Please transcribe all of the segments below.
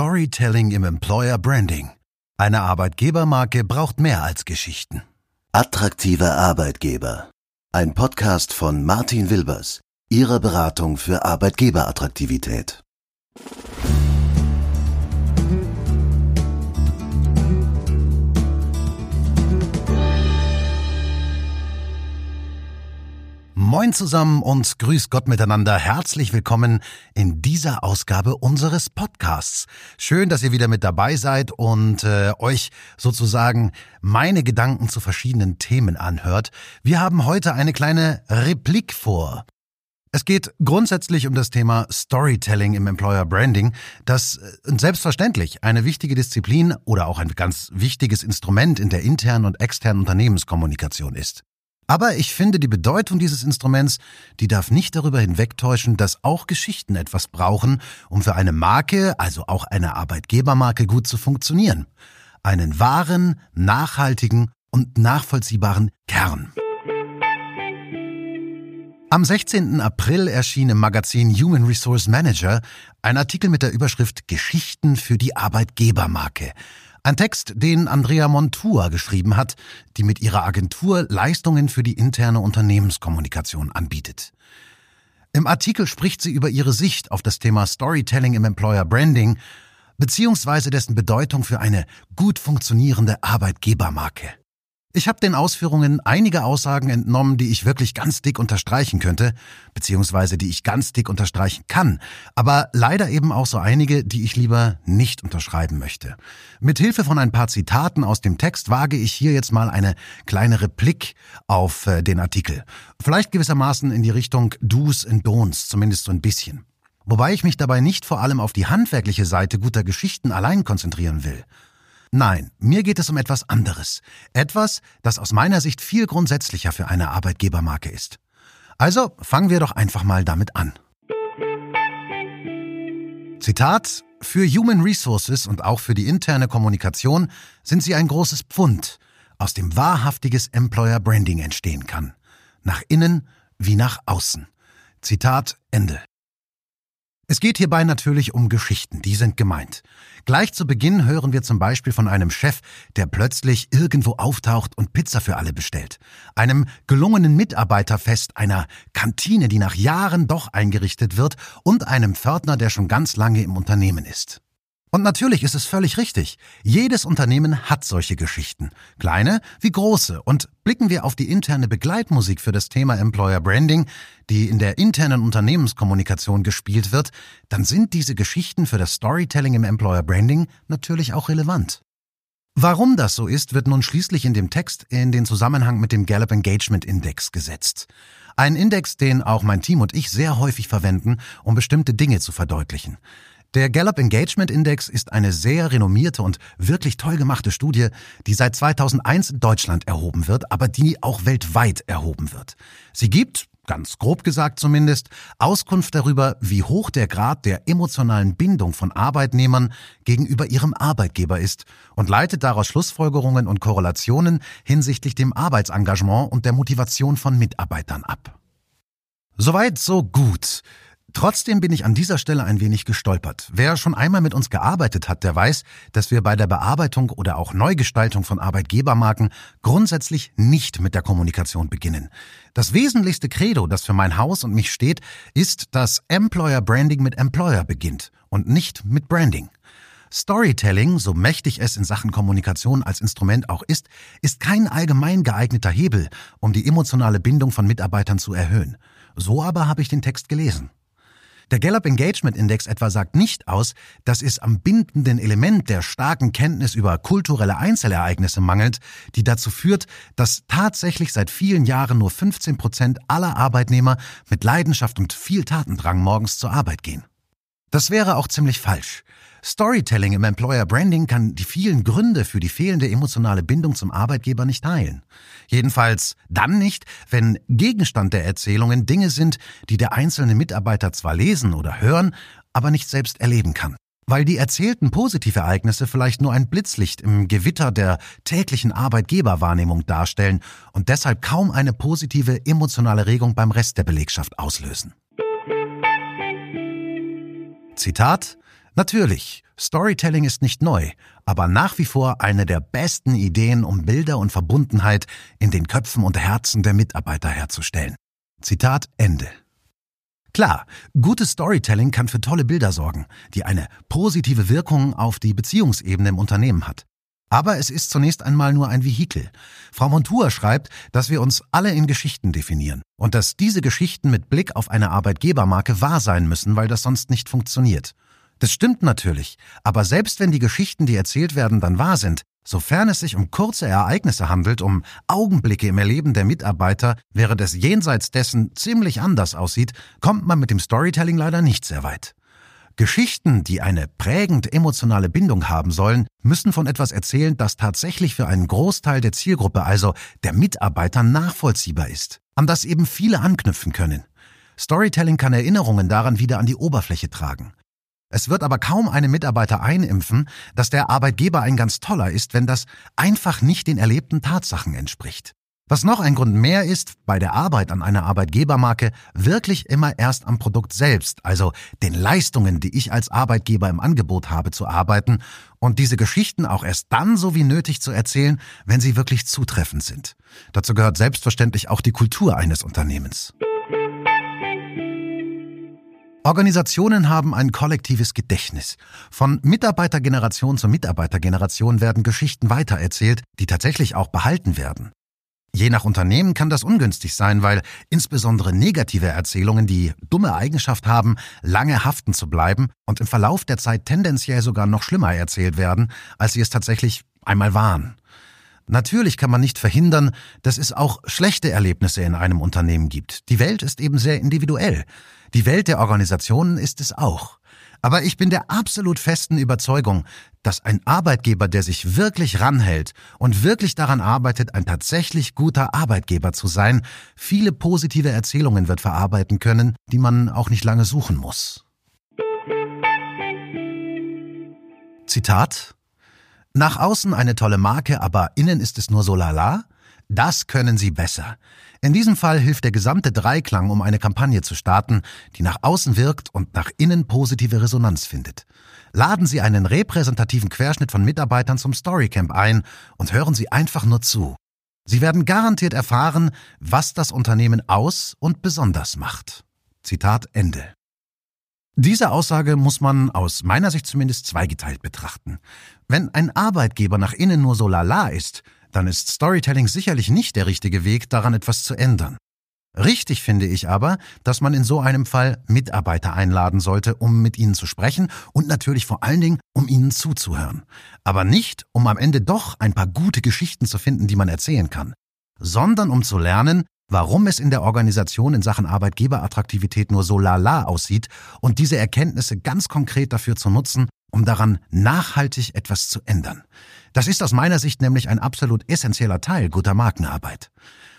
Storytelling im Employer Branding. Eine Arbeitgebermarke braucht mehr als Geschichten. Attraktive Arbeitgeber. Ein Podcast von Martin Wilbers, Ihrer Beratung für Arbeitgeberattraktivität. Moin zusammen und grüß Gott miteinander. Herzlich willkommen in dieser Ausgabe unseres Podcasts. Schön, dass ihr wieder mit dabei seid und äh, euch sozusagen meine Gedanken zu verschiedenen Themen anhört. Wir haben heute eine kleine Replik vor. Es geht grundsätzlich um das Thema Storytelling im Employer Branding, das äh, selbstverständlich eine wichtige Disziplin oder auch ein ganz wichtiges Instrument in der internen und externen Unternehmenskommunikation ist. Aber ich finde, die Bedeutung dieses Instruments, die darf nicht darüber hinwegtäuschen, dass auch Geschichten etwas brauchen, um für eine Marke, also auch eine Arbeitgebermarke, gut zu funktionieren. Einen wahren, nachhaltigen und nachvollziehbaren Kern. Am 16. April erschien im Magazin Human Resource Manager ein Artikel mit der Überschrift Geschichten für die Arbeitgebermarke. Ein Text, den Andrea Montua geschrieben hat, die mit ihrer Agentur Leistungen für die interne Unternehmenskommunikation anbietet. Im Artikel spricht sie über ihre Sicht auf das Thema Storytelling im Employer Branding beziehungsweise dessen Bedeutung für eine gut funktionierende Arbeitgebermarke. Ich habe den Ausführungen einige Aussagen entnommen, die ich wirklich ganz dick unterstreichen könnte, beziehungsweise die ich ganz dick unterstreichen kann, aber leider eben auch so einige, die ich lieber nicht unterschreiben möchte. Mit Hilfe von ein paar Zitaten aus dem Text wage ich hier jetzt mal eine kleine Replik auf äh, den Artikel. Vielleicht gewissermaßen in die Richtung Do's and Don'ts, zumindest so ein bisschen. Wobei ich mich dabei nicht vor allem auf die handwerkliche Seite guter Geschichten allein konzentrieren will. Nein, mir geht es um etwas anderes. Etwas, das aus meiner Sicht viel grundsätzlicher für eine Arbeitgebermarke ist. Also fangen wir doch einfach mal damit an. Zitat Für Human Resources und auch für die interne Kommunikation sind sie ein großes Pfund, aus dem wahrhaftiges Employer Branding entstehen kann. Nach innen wie nach außen. Zitat Ende. Es geht hierbei natürlich um Geschichten, die sind gemeint. Gleich zu Beginn hören wir zum Beispiel von einem Chef, der plötzlich irgendwo auftaucht und Pizza für alle bestellt. Einem gelungenen Mitarbeiterfest, einer Kantine, die nach Jahren doch eingerichtet wird und einem Pförtner, der schon ganz lange im Unternehmen ist. Und natürlich ist es völlig richtig. Jedes Unternehmen hat solche Geschichten. Kleine wie große. Und blicken wir auf die interne Begleitmusik für das Thema Employer Branding, die in der internen Unternehmenskommunikation gespielt wird, dann sind diese Geschichten für das Storytelling im Employer Branding natürlich auch relevant. Warum das so ist, wird nun schließlich in dem Text in den Zusammenhang mit dem Gallup Engagement Index gesetzt. Ein Index, den auch mein Team und ich sehr häufig verwenden, um bestimmte Dinge zu verdeutlichen. Der Gallup Engagement Index ist eine sehr renommierte und wirklich toll gemachte Studie, die seit 2001 in Deutschland erhoben wird, aber die auch weltweit erhoben wird. Sie gibt, ganz grob gesagt zumindest, Auskunft darüber, wie hoch der Grad der emotionalen Bindung von Arbeitnehmern gegenüber ihrem Arbeitgeber ist und leitet daraus Schlussfolgerungen und Korrelationen hinsichtlich dem Arbeitsengagement und der Motivation von Mitarbeitern ab. Soweit, so gut. Trotzdem bin ich an dieser Stelle ein wenig gestolpert. Wer schon einmal mit uns gearbeitet hat, der weiß, dass wir bei der Bearbeitung oder auch Neugestaltung von Arbeitgebermarken grundsätzlich nicht mit der Kommunikation beginnen. Das wesentlichste Credo, das für mein Haus und mich steht, ist, dass Employer Branding mit Employer beginnt und nicht mit Branding. Storytelling, so mächtig es in Sachen Kommunikation als Instrument auch ist, ist kein allgemein geeigneter Hebel, um die emotionale Bindung von Mitarbeitern zu erhöhen. So aber habe ich den Text gelesen. Der Gallup Engagement Index etwa sagt nicht aus, dass es am bindenden Element der starken Kenntnis über kulturelle Einzelereignisse mangelt, die dazu führt, dass tatsächlich seit vielen Jahren nur 15 Prozent aller Arbeitnehmer mit Leidenschaft und viel Tatendrang morgens zur Arbeit gehen. Das wäre auch ziemlich falsch. Storytelling im Employer Branding kann die vielen Gründe für die fehlende emotionale Bindung zum Arbeitgeber nicht heilen. Jedenfalls dann nicht, wenn Gegenstand der Erzählungen Dinge sind, die der einzelne Mitarbeiter zwar lesen oder hören, aber nicht selbst erleben kann. Weil die erzählten Positivereignisse vielleicht nur ein Blitzlicht im Gewitter der täglichen Arbeitgeberwahrnehmung darstellen und deshalb kaum eine positive emotionale Regung beim Rest der Belegschaft auslösen. Zitat Natürlich, Storytelling ist nicht neu, aber nach wie vor eine der besten Ideen, um Bilder und Verbundenheit in den Köpfen und Herzen der Mitarbeiter herzustellen. Zitat Ende. Klar, gutes Storytelling kann für tolle Bilder sorgen, die eine positive Wirkung auf die Beziehungsebene im Unternehmen hat. Aber es ist zunächst einmal nur ein Vehikel. Frau Montour schreibt, dass wir uns alle in Geschichten definieren und dass diese Geschichten mit Blick auf eine Arbeitgebermarke wahr sein müssen, weil das sonst nicht funktioniert. Das stimmt natürlich, aber selbst wenn die Geschichten, die erzählt werden, dann wahr sind, sofern es sich um kurze Ereignisse handelt, um Augenblicke im Erleben der Mitarbeiter, während es jenseits dessen ziemlich anders aussieht, kommt man mit dem Storytelling leider nicht sehr weit. Geschichten, die eine prägend emotionale Bindung haben sollen, müssen von etwas erzählen, das tatsächlich für einen Großteil der Zielgruppe, also der Mitarbeiter, nachvollziehbar ist, an das eben viele anknüpfen können. Storytelling kann Erinnerungen daran wieder an die Oberfläche tragen. Es wird aber kaum einem Mitarbeiter einimpfen, dass der Arbeitgeber ein ganz toller ist, wenn das einfach nicht den erlebten Tatsachen entspricht. Was noch ein Grund mehr ist, bei der Arbeit an einer Arbeitgebermarke wirklich immer erst am Produkt selbst, also den Leistungen, die ich als Arbeitgeber im Angebot habe, zu arbeiten und diese Geschichten auch erst dann so wie nötig zu erzählen, wenn sie wirklich zutreffend sind. Dazu gehört selbstverständlich auch die Kultur eines Unternehmens. Organisationen haben ein kollektives Gedächtnis. Von Mitarbeitergeneration zu Mitarbeitergeneration werden Geschichten weitererzählt, die tatsächlich auch behalten werden. Je nach Unternehmen kann das ungünstig sein, weil insbesondere negative Erzählungen die dumme Eigenschaft haben, lange haften zu bleiben und im Verlauf der Zeit tendenziell sogar noch schlimmer erzählt werden, als sie es tatsächlich einmal waren. Natürlich kann man nicht verhindern, dass es auch schlechte Erlebnisse in einem Unternehmen gibt. Die Welt ist eben sehr individuell. Die Welt der Organisationen ist es auch. Aber ich bin der absolut festen Überzeugung, dass ein Arbeitgeber, der sich wirklich ranhält und wirklich daran arbeitet, ein tatsächlich guter Arbeitgeber zu sein, viele positive Erzählungen wird verarbeiten können, die man auch nicht lange suchen muss. Zitat Nach außen eine tolle Marke, aber innen ist es nur so lala? Das können Sie besser. In diesem Fall hilft der gesamte Dreiklang, um eine Kampagne zu starten, die nach außen wirkt und nach innen positive Resonanz findet. Laden Sie einen repräsentativen Querschnitt von Mitarbeitern zum Storycamp ein und hören Sie einfach nur zu. Sie werden garantiert erfahren, was das Unternehmen aus und besonders macht. Zitat Ende. Diese Aussage muss man aus meiner Sicht zumindest zweigeteilt betrachten. Wenn ein Arbeitgeber nach innen nur so lala ist, dann ist Storytelling sicherlich nicht der richtige Weg, daran etwas zu ändern. Richtig finde ich aber, dass man in so einem Fall Mitarbeiter einladen sollte, um mit ihnen zu sprechen und natürlich vor allen Dingen, um ihnen zuzuhören. Aber nicht, um am Ende doch ein paar gute Geschichten zu finden, die man erzählen kann, sondern um zu lernen, warum es in der Organisation in Sachen Arbeitgeberattraktivität nur so lala aussieht und diese Erkenntnisse ganz konkret dafür zu nutzen, um daran nachhaltig etwas zu ändern. Das ist aus meiner Sicht nämlich ein absolut essentieller Teil guter Markenarbeit.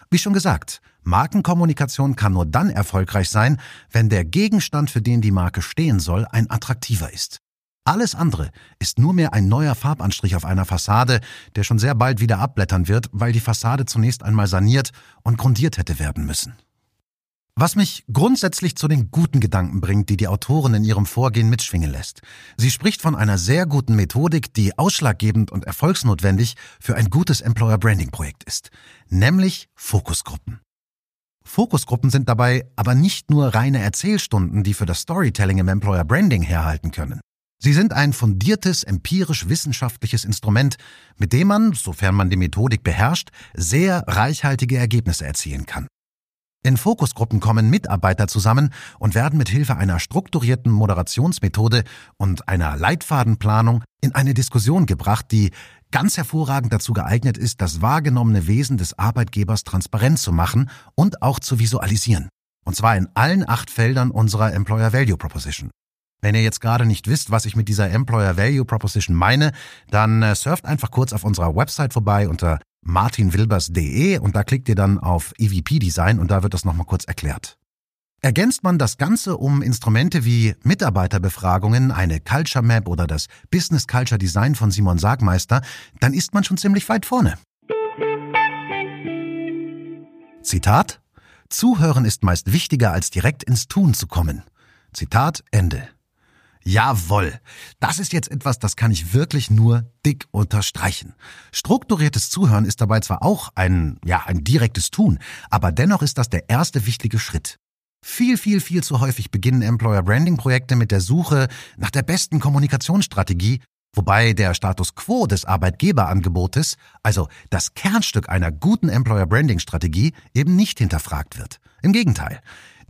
Wie schon gesagt, Markenkommunikation kann nur dann erfolgreich sein, wenn der Gegenstand, für den die Marke stehen soll, ein attraktiver ist. Alles andere ist nur mehr ein neuer Farbanstrich auf einer Fassade, der schon sehr bald wieder abblättern wird, weil die Fassade zunächst einmal saniert und grundiert hätte werden müssen. Was mich grundsätzlich zu den guten Gedanken bringt, die die Autorin in ihrem Vorgehen mitschwingen lässt. Sie spricht von einer sehr guten Methodik, die ausschlaggebend und erfolgsnotwendig für ein gutes Employer Branding Projekt ist, nämlich Fokusgruppen. Fokusgruppen sind dabei aber nicht nur reine Erzählstunden, die für das Storytelling im Employer Branding herhalten können. Sie sind ein fundiertes, empirisch-wissenschaftliches Instrument, mit dem man, sofern man die Methodik beherrscht, sehr reichhaltige Ergebnisse erzielen kann. In Fokusgruppen kommen Mitarbeiter zusammen und werden mit Hilfe einer strukturierten Moderationsmethode und einer Leitfadenplanung in eine Diskussion gebracht, die ganz hervorragend dazu geeignet ist, das wahrgenommene Wesen des Arbeitgebers transparent zu machen und auch zu visualisieren. Und zwar in allen acht Feldern unserer Employer Value Proposition. Wenn ihr jetzt gerade nicht wisst, was ich mit dieser Employer Value Proposition meine, dann äh, surft einfach kurz auf unserer Website vorbei unter martinwilbers.de und da klickt ihr dann auf EVP Design und da wird das nochmal kurz erklärt. Ergänzt man das Ganze um Instrumente wie Mitarbeiterbefragungen, eine Culture Map oder das Business Culture Design von Simon Sargmeister, dann ist man schon ziemlich weit vorne. Zitat Zuhören ist meist wichtiger als direkt ins Tun zu kommen. Zitat Ende. Jawoll. Das ist jetzt etwas, das kann ich wirklich nur dick unterstreichen. Strukturiertes Zuhören ist dabei zwar auch ein, ja, ein direktes Tun, aber dennoch ist das der erste wichtige Schritt. Viel, viel, viel zu häufig beginnen Employer Branding Projekte mit der Suche nach der besten Kommunikationsstrategie, wobei der Status quo des Arbeitgeberangebotes, also das Kernstück einer guten Employer Branding Strategie, eben nicht hinterfragt wird. Im Gegenteil.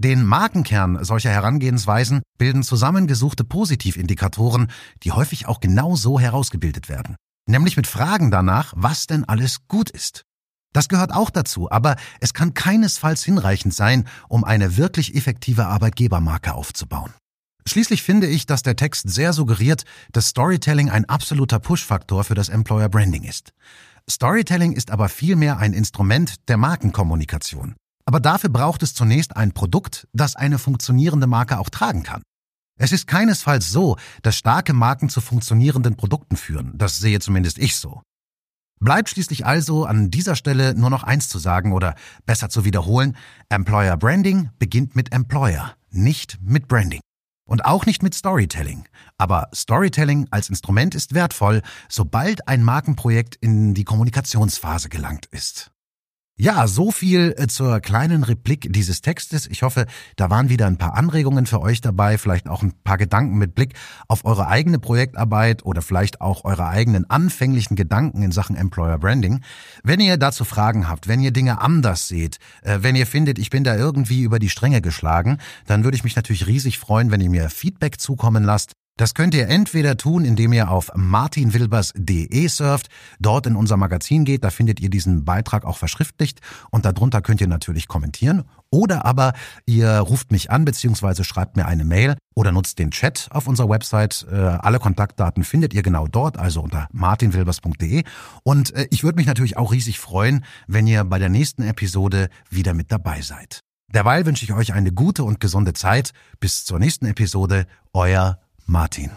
Den Markenkern solcher Herangehensweisen bilden zusammengesuchte Positivindikatoren, die häufig auch genau so herausgebildet werden. Nämlich mit Fragen danach, was denn alles gut ist. Das gehört auch dazu, aber es kann keinesfalls hinreichend sein, um eine wirklich effektive Arbeitgebermarke aufzubauen. Schließlich finde ich, dass der Text sehr suggeriert, dass Storytelling ein absoluter Push-Faktor für das Employer Branding ist. Storytelling ist aber vielmehr ein Instrument der Markenkommunikation. Aber dafür braucht es zunächst ein Produkt, das eine funktionierende Marke auch tragen kann. Es ist keinesfalls so, dass starke Marken zu funktionierenden Produkten führen. Das sehe zumindest ich so. Bleibt schließlich also an dieser Stelle nur noch eins zu sagen oder besser zu wiederholen. Employer Branding beginnt mit Employer, nicht mit Branding. Und auch nicht mit Storytelling. Aber Storytelling als Instrument ist wertvoll, sobald ein Markenprojekt in die Kommunikationsphase gelangt ist. Ja, so viel äh, zur kleinen Replik dieses Textes. Ich hoffe, da waren wieder ein paar Anregungen für euch dabei, vielleicht auch ein paar Gedanken mit Blick auf eure eigene Projektarbeit oder vielleicht auch eure eigenen anfänglichen Gedanken in Sachen Employer Branding. Wenn ihr dazu Fragen habt, wenn ihr Dinge anders seht, äh, wenn ihr findet, ich bin da irgendwie über die Stränge geschlagen, dann würde ich mich natürlich riesig freuen, wenn ihr mir Feedback zukommen lasst. Das könnt ihr entweder tun, indem ihr auf martinwilbers.de surft, dort in unser Magazin geht, da findet ihr diesen Beitrag auch verschriftlicht und darunter könnt ihr natürlich kommentieren. Oder aber ihr ruft mich an bzw. schreibt mir eine Mail oder nutzt den Chat auf unserer Website. Äh, alle Kontaktdaten findet ihr genau dort, also unter martinwilbers.de. Und äh, ich würde mich natürlich auch riesig freuen, wenn ihr bei der nächsten Episode wieder mit dabei seid. Derweil wünsche ich euch eine gute und gesunde Zeit. Bis zur nächsten Episode, euer Martin.